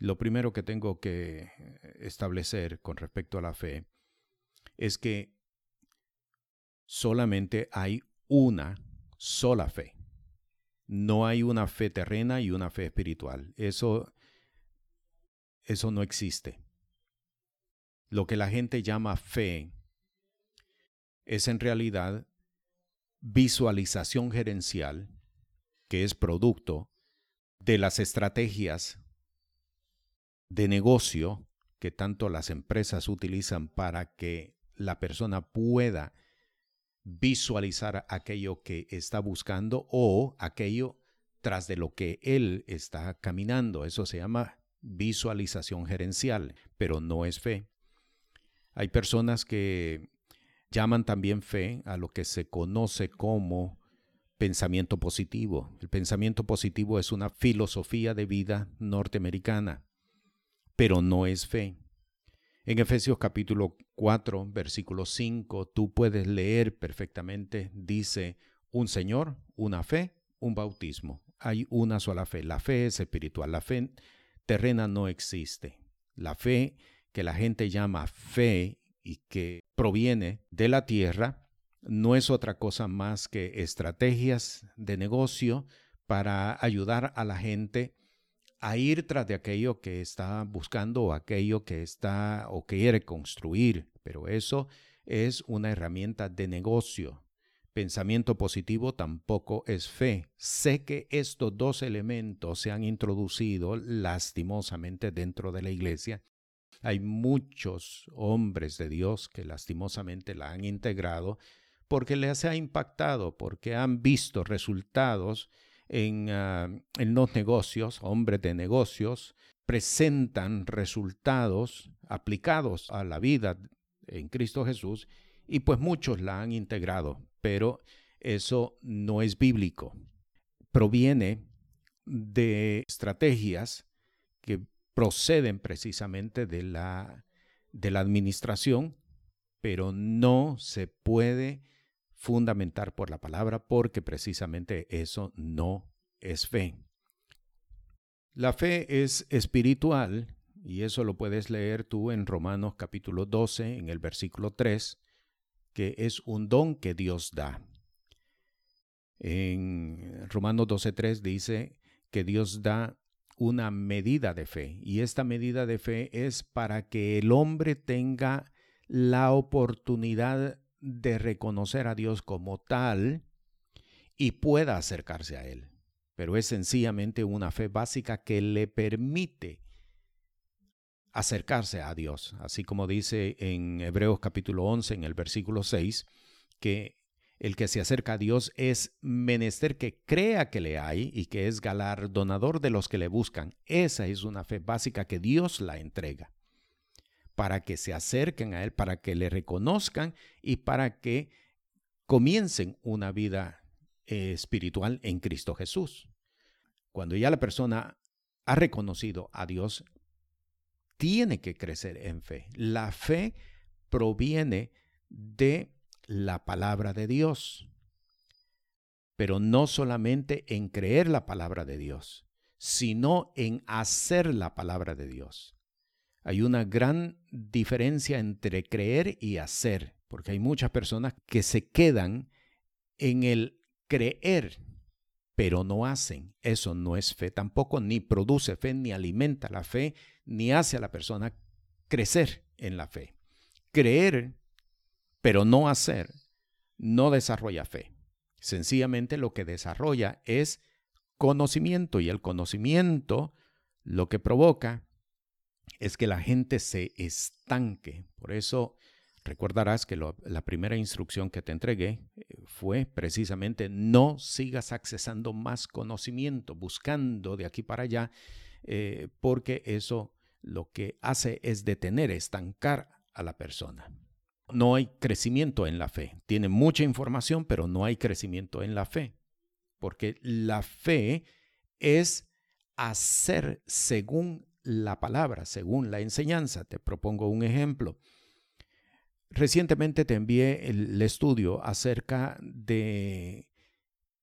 Lo primero que tengo que establecer con respecto a la fe es que solamente hay una sola fe. No hay una fe terrena y una fe espiritual. Eso, eso no existe. Lo que la gente llama fe es en realidad visualización gerencial, que es producto de las estrategias de negocio que tanto las empresas utilizan para que la persona pueda visualizar aquello que está buscando o aquello tras de lo que él está caminando. Eso se llama visualización gerencial, pero no es fe. Hay personas que llaman también fe a lo que se conoce como pensamiento positivo. El pensamiento positivo es una filosofía de vida norteamericana pero no es fe. En Efesios capítulo 4, versículo 5, tú puedes leer perfectamente, dice, un Señor, una fe, un bautismo. Hay una sola fe. La fe es espiritual. La fe terrena no existe. La fe que la gente llama fe y que proviene de la tierra no es otra cosa más que estrategias de negocio para ayudar a la gente a ir tras de aquello que está buscando o aquello que está o quiere construir, pero eso es una herramienta de negocio. Pensamiento positivo tampoco es fe. Sé que estos dos elementos se han introducido lastimosamente dentro de la iglesia. Hay muchos hombres de Dios que lastimosamente la han integrado porque les ha impactado, porque han visto resultados Ah, en, los negocios, hombres de negocios, presentan resultados aplicados a la vida en Cristo Jesús y pues muchos la han integrado, pero eso no es bíblico. Proviene de estrategias que proceden precisamente de la, de la administración, pero no se puede fundamentar por la palabra porque precisamente eso no es fe. La fe es espiritual y eso lo puedes leer tú en Romanos capítulo 12 en el versículo 3 que es un don que Dios da. En Romanos 12.3 dice que Dios da una medida de fe y esta medida de fe es para que el hombre tenga la oportunidad de reconocer a Dios como tal y pueda acercarse a Él. Pero es sencillamente una fe básica que le permite acercarse a Dios, así como dice en Hebreos capítulo 11 en el versículo 6, que el que se acerca a Dios es menester que crea que le hay y que es galardonador de los que le buscan. Esa es una fe básica que Dios la entrega para que se acerquen a Él, para que le reconozcan y para que comiencen una vida eh, espiritual en Cristo Jesús. Cuando ya la persona ha reconocido a Dios, tiene que crecer en fe. La fe proviene de la palabra de Dios, pero no solamente en creer la palabra de Dios, sino en hacer la palabra de Dios. Hay una gran diferencia entre creer y hacer, porque hay muchas personas que se quedan en el creer, pero no hacen. Eso no es fe tampoco, ni produce fe, ni alimenta la fe, ni hace a la persona crecer en la fe. Creer, pero no hacer, no desarrolla fe. Sencillamente lo que desarrolla es conocimiento y el conocimiento lo que provoca es que la gente se estanque. Por eso recordarás que la primera instrucción que te entregué eh, fue precisamente no sigas accesando más conocimiento, buscando de aquí para allá, eh, porque eso lo que hace es detener, estancar a la persona. No hay crecimiento en la fe. Tiene mucha información, pero no hay crecimiento en la fe. Porque la fe es hacer según la palabra, según la enseñanza. Te propongo un ejemplo. Recientemente te envié el estudio acerca de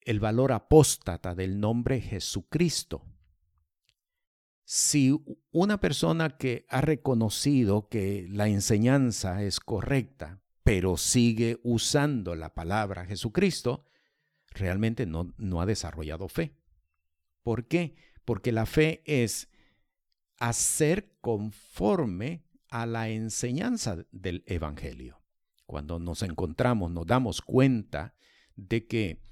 el valor apóstata del nombre Jesucristo. si una persona que ha reconocido que la enseñanza es correcta, pero sigue usando la palabra Jesucristo, realmente no, no ha desarrollado fe. ¿Por qué? Porque la fe es hacer conforme a la enseñanza del Evangelio. Cuando nos encontramos, nos damos cuenta de que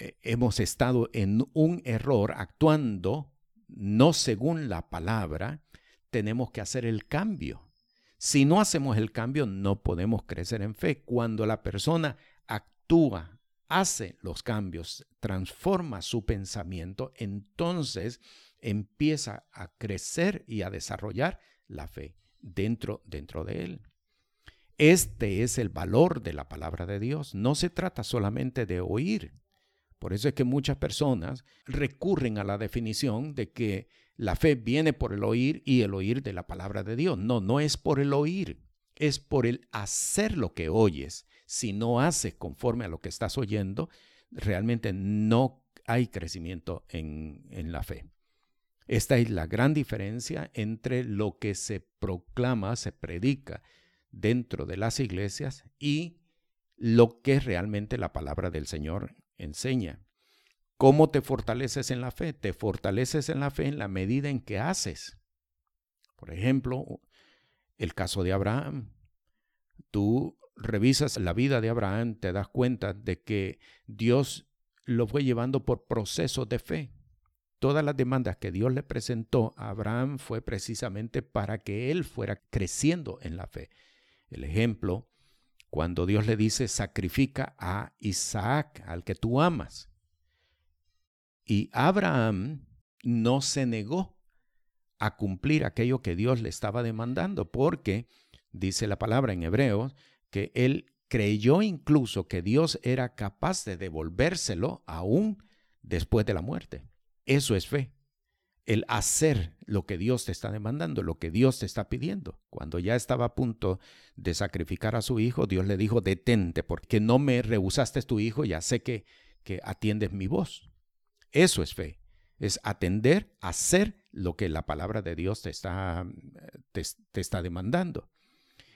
eh, hemos estado en un error actuando no según la palabra, tenemos que hacer el cambio. Si no hacemos el cambio, no podemos crecer en fe. Cuando la persona actúa, hace los cambios, transforma su pensamiento, entonces empieza a crecer y a desarrollar la fe dentro, dentro de él. Este es el valor de la palabra de Dios. No se trata solamente de oír, por eso es que muchas personas recurren a la definición de que la fe viene por el oír y el oír de la palabra de Dios. No, no es por el oír, es por el hacer lo que oyes. Si no haces conforme a lo que estás oyendo, realmente no hay crecimiento en, en la fe. Esta es la gran diferencia entre lo que se proclama, se predica dentro de las iglesias y lo que realmente la palabra del Señor enseña. ¿Cómo te fortaleces en la fe? Te fortaleces en la fe en la medida en que haces. Por ejemplo, el caso de Abraham. Tú revisas la vida de Abraham, te das cuenta de que Dios lo fue llevando por procesos de fe. Todas las demandas que Dios le presentó a Abraham fue precisamente para que él fuera creciendo en la fe. El ejemplo cuando Dios le dice, sacrifica a Isaac, al que tú amas. Y Abraham no se negó a cumplir aquello que Dios le estaba demandando, porque dice la palabra en hebreo que él creyó incluso que Dios era capaz de devolvérselo aún después de la muerte. Eso es fe el hacer lo que Dios te está demandando, lo que Dios te está pidiendo. Cuando ya estaba a punto de sacrificar a su hijo, Dios le dijo, detente, porque no me rehusaste tu hijo, ya sé que, que atiendes mi voz. Eso es fe, es atender, hacer lo que la palabra de Dios te está, te, te está demandando.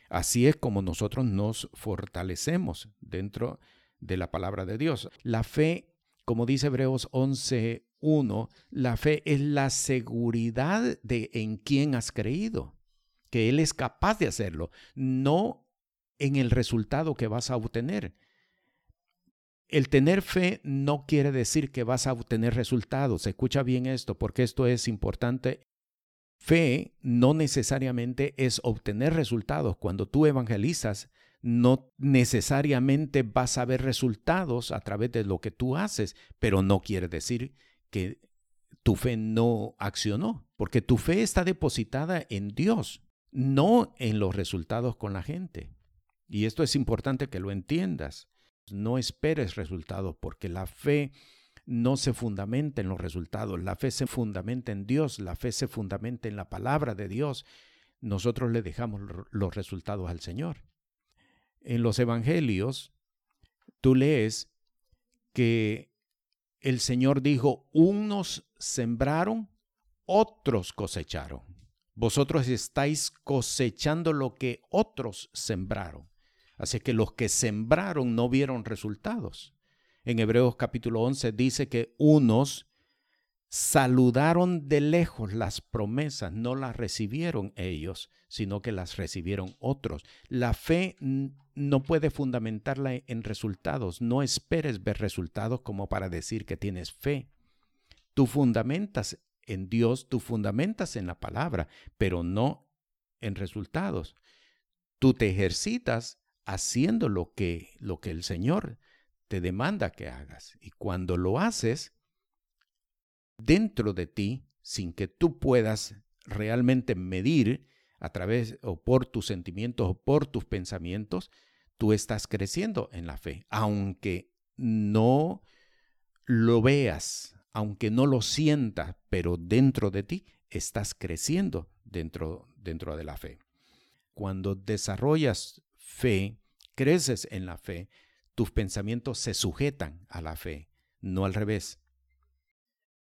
Así es como nosotros nos fortalecemos dentro de la palabra de Dios. La fe, como dice Hebreos 11, uno, la fe es la seguridad de en quién has creído, que Él es capaz de hacerlo, no en el resultado que vas a obtener. El tener fe no quiere decir que vas a obtener resultados. Escucha bien esto, porque esto es importante. Fe no necesariamente es obtener resultados. Cuando tú evangelizas, no necesariamente vas a ver resultados a través de lo que tú haces, pero no quiere decir que tu fe no accionó, porque tu fe está depositada en Dios, no en los resultados con la gente. Y esto es importante que lo entiendas. No esperes resultados, porque la fe no se fundamenta en los resultados, la fe se fundamenta en Dios, la fe se fundamenta en la palabra de Dios. Nosotros le dejamos los resultados al Señor. En los evangelios, tú lees que el Señor dijo, unos sembraron, otros cosecharon. Vosotros estáis cosechando lo que otros sembraron. Así que los que sembraron no vieron resultados. En Hebreos capítulo 11 dice que unos saludaron de lejos las promesas, no las recibieron ellos, sino que las recibieron otros. La fe no puede fundamentarla en resultados. No esperes ver resultados como para decir que tienes fe. Tú fundamentas en Dios, tú fundamentas en la palabra, pero no en resultados. Tú te ejercitas haciendo lo que, lo que el Señor te demanda que hagas. Y cuando lo haces, dentro de ti, sin que tú puedas realmente medir a través o por tus sentimientos o por tus pensamientos, tú estás creciendo en la fe, aunque no lo veas, aunque no lo sientas, pero dentro de ti estás creciendo dentro, dentro de la fe. Cuando desarrollas fe, creces en la fe, tus pensamientos se sujetan a la fe, no al revés.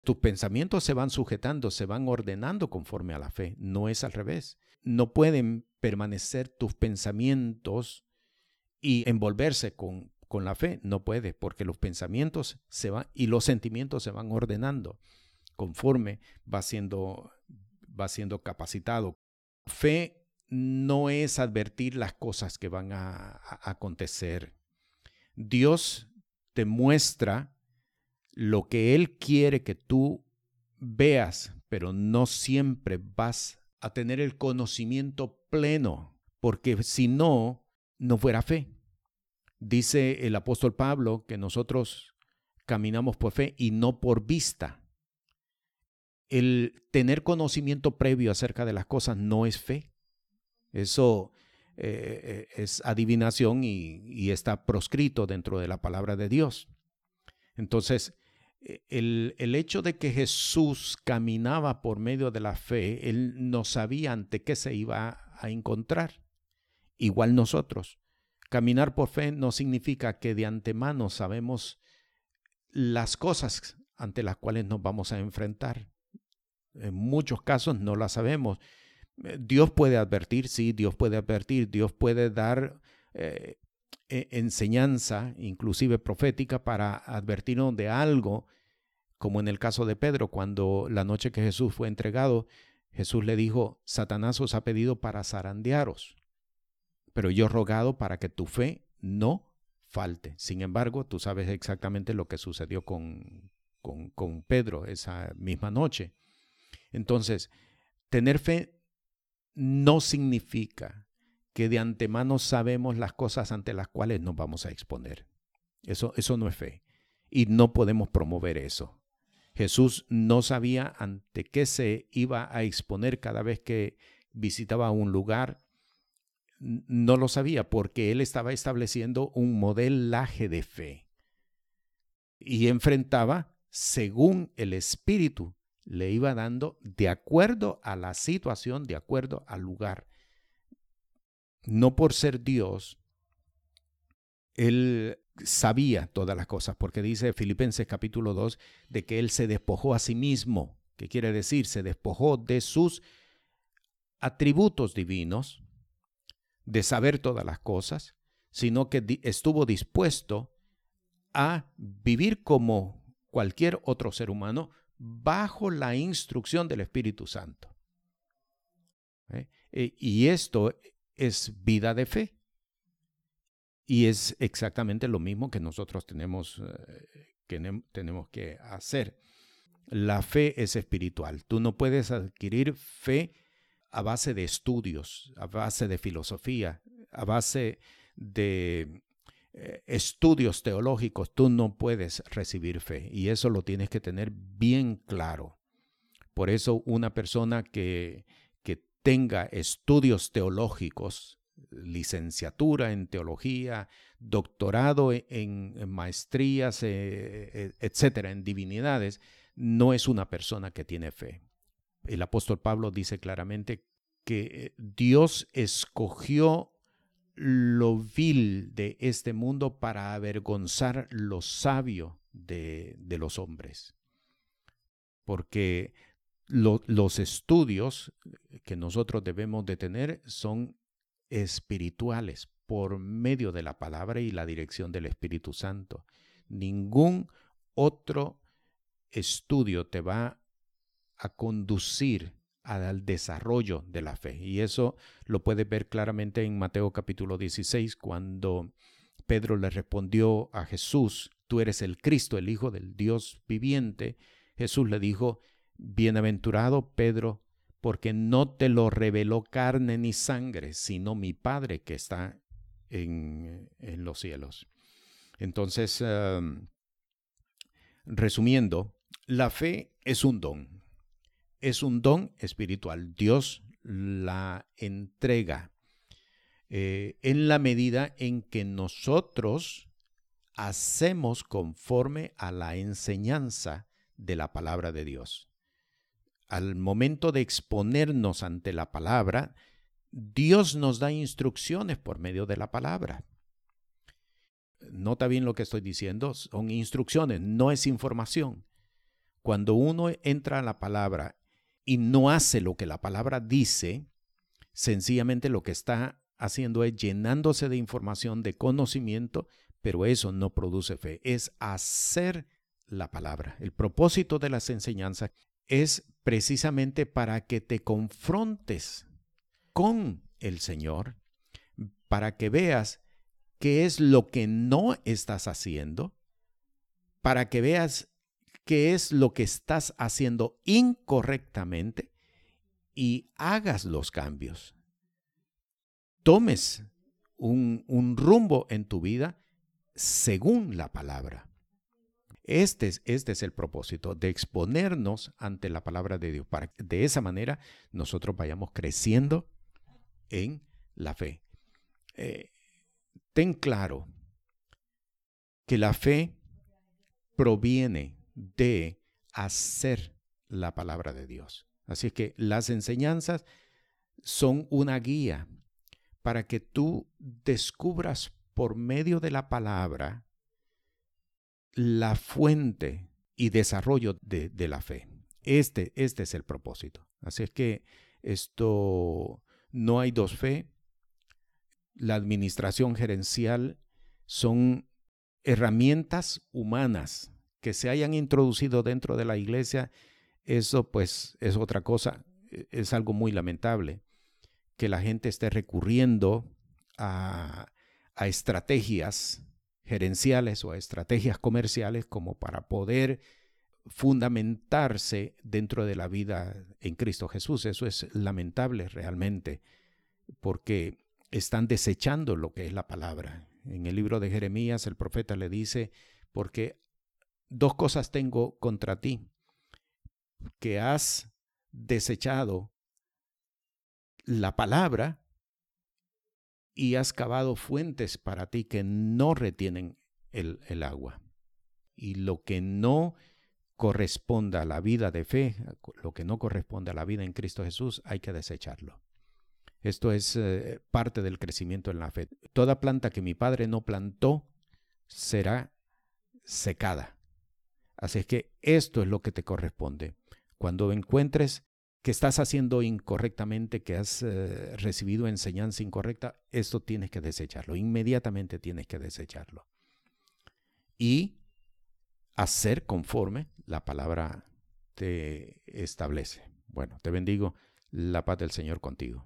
Tus pensamientos se van sujetando, se van ordenando conforme a la fe, no es al revés. No pueden permanecer tus pensamientos y envolverse con, con la fe, no puede, porque los pensamientos se van y los sentimientos se van ordenando conforme va siendo, va siendo capacitado. Fe no es advertir las cosas que van a, a acontecer. Dios te muestra lo que Él quiere que tú veas, pero no siempre vas a tener el conocimiento pleno, porque si no, no fuera fe. Dice el apóstol Pablo que nosotros caminamos por fe y no por vista. El tener conocimiento previo acerca de las cosas no es fe. Eso eh, eh, es adivinación y, y está proscrito dentro de la palabra de Dios. Entonces, e, el, hecho de que Jesús caminaba por medio de la fe, él no sabía ante qué se iba a encontrar. Igual nosotros. Caminar por fe no significa que de antemano sabemos las cosas ante las cuales nos vamos a enfrentar. En muchos casos no las sabemos. Eh, Dios puede advertir, sí, Dios puede advertir, Dios puede dar eh, e, enseñanza, inclusive profética, para advertirnos de algo, como en el caso de Pedro, cuando la noche que Jesús fue entregado, Jesús le dijo, Satanás os ha pedido para zarandearos, pero yo he rogado para que tu fe no falte. Sin embargo, tú sabes exactamente lo que sucedió con, con, con Pedro esa misma noche. Entonces, tener fe no significa que de antemano sabemos las cosas ante las cuales nos vamos a exponer. Eso, eso no es fe. Y no podemos promover eso. Jesús no sabía ante qué se iba a exponer cada vez que visitaba un lugar. No lo sabía porque él estaba estableciendo un modelaje de fe. Y enfrentaba según el Espíritu le iba dando de acuerdo a la situación, de acuerdo al lugar no por ser Dios, él sabía todas las cosas, porque dice Filipenses capítulo 2 de que él se despojó a sí mismo, que quiere decir, se despojó de sus atributos divinos, de saber todas las cosas, sino que estuvo dispuesto a vivir como cualquier otro ser humano bajo la instrucción del Espíritu Santo. ¿Eh? E, y esto es vida de fe. Y es exactamente lo mismo que nosotros tenemos, eh, que tenemos que hacer. La fe es espiritual. Tú no puedes adquirir fe a base de estudios, a base de filosofía, a base de eh, estudios teológicos. Tú no puedes recibir fe. Y eso lo tienes que tener bien claro. Por eso una persona que, tenga estudios teológicos, licenciatura en teología, doctorado e-, en, maestrías, eh, eh, etcétera, en divinidades, no es una persona que tiene fe. El apóstol Pablo dice claramente que eh, Dios escogió lo vil de este mundo para avergonzar lo sabio de, de los hombres. Porque los estudios que nosotros debemos de tener son espirituales por medio de la palabra y la dirección del Espíritu Santo. Ningún otro estudio te va a conducir al desarrollo de la fe. Y eso lo puedes ver claramente en Mateo capítulo 16, cuando Pedro le respondió a Jesús, tú eres el Cristo, el Hijo del Dios viviente. Jesús le dijo, Bienaventurado Pedro, porque no te lo reveló carne ni sangre, sino mi Padre que está en, los cielos. Entonces, em, resumiendo, la fe es un don, es un don espiritual. Dios la entrega eh, en la medida en que nosotros hacemos conforme a la enseñanza de la palabra de Dios al momento de exponernos ante la palabra, Dios nos da instrucciones por medio de la palabra. Nota bien lo que estoy diciendo, son instrucciones, no es información. Cuando uno entra a la palabra y no hace lo que la palabra dice, sencillamente lo que está haciendo es llenándose de información, de conocimiento, pero eso no produce fe, es hacer la palabra. El propósito de las enseñanzas es precisamente para que te confrontes con el Señor, para que veas qué es lo que no estás haciendo, para que veas qué es lo que estás haciendo incorrectamente y hagas los cambios. Tomes un, un rumbo en tu vida según la palabra. Este es, este es el propósito, de exponernos ante la palabra de Dios, para que de esa manera nosotros vayamos creciendo en la fe. Eh, ten claro que la fe proviene de hacer la palabra de Dios. Así que las enseñanzas son una guía para que tú descubras por medio de la palabra la fuente y desarrollo de, la fe. Este, este es el propósito. Así es que esto, no hay dos fe. La administración gerencial son herramientas humanas que se hayan introducido dentro de la iglesia. Eso pues es otra cosa. E, es algo muy lamentable que la gente esté recurriendo a, a estrategias gerenciales o estrategias comerciales como para poder fundamentarse dentro de la vida en Cristo Jesús. Eso es lamentable realmente, porque están desechando lo que es la palabra. En el libro de Jeremías el profeta le dice, porque dos cosas tengo contra ti, que has desechado la palabra y has cavado fuentes para ti que no retienen el, agua. Y lo que no corresponda a la vida de fe, lo que no corresponde a la vida en Cristo Jesús, hay que desecharlo. Esto es eh, parte del crecimiento en la fe. Toda planta que mi padre no plantó será secada. Así es que esto es lo que te corresponde. Cuando encuentres que estás haciendo incorrectamente, que has eh, recibido enseñanza incorrecta, esto tienes que desecharlo. Inmediatamente tienes que desecharlo. Y hacer conforme la palabra te establece. Bueno, te bendigo. La paz del Señor contigo.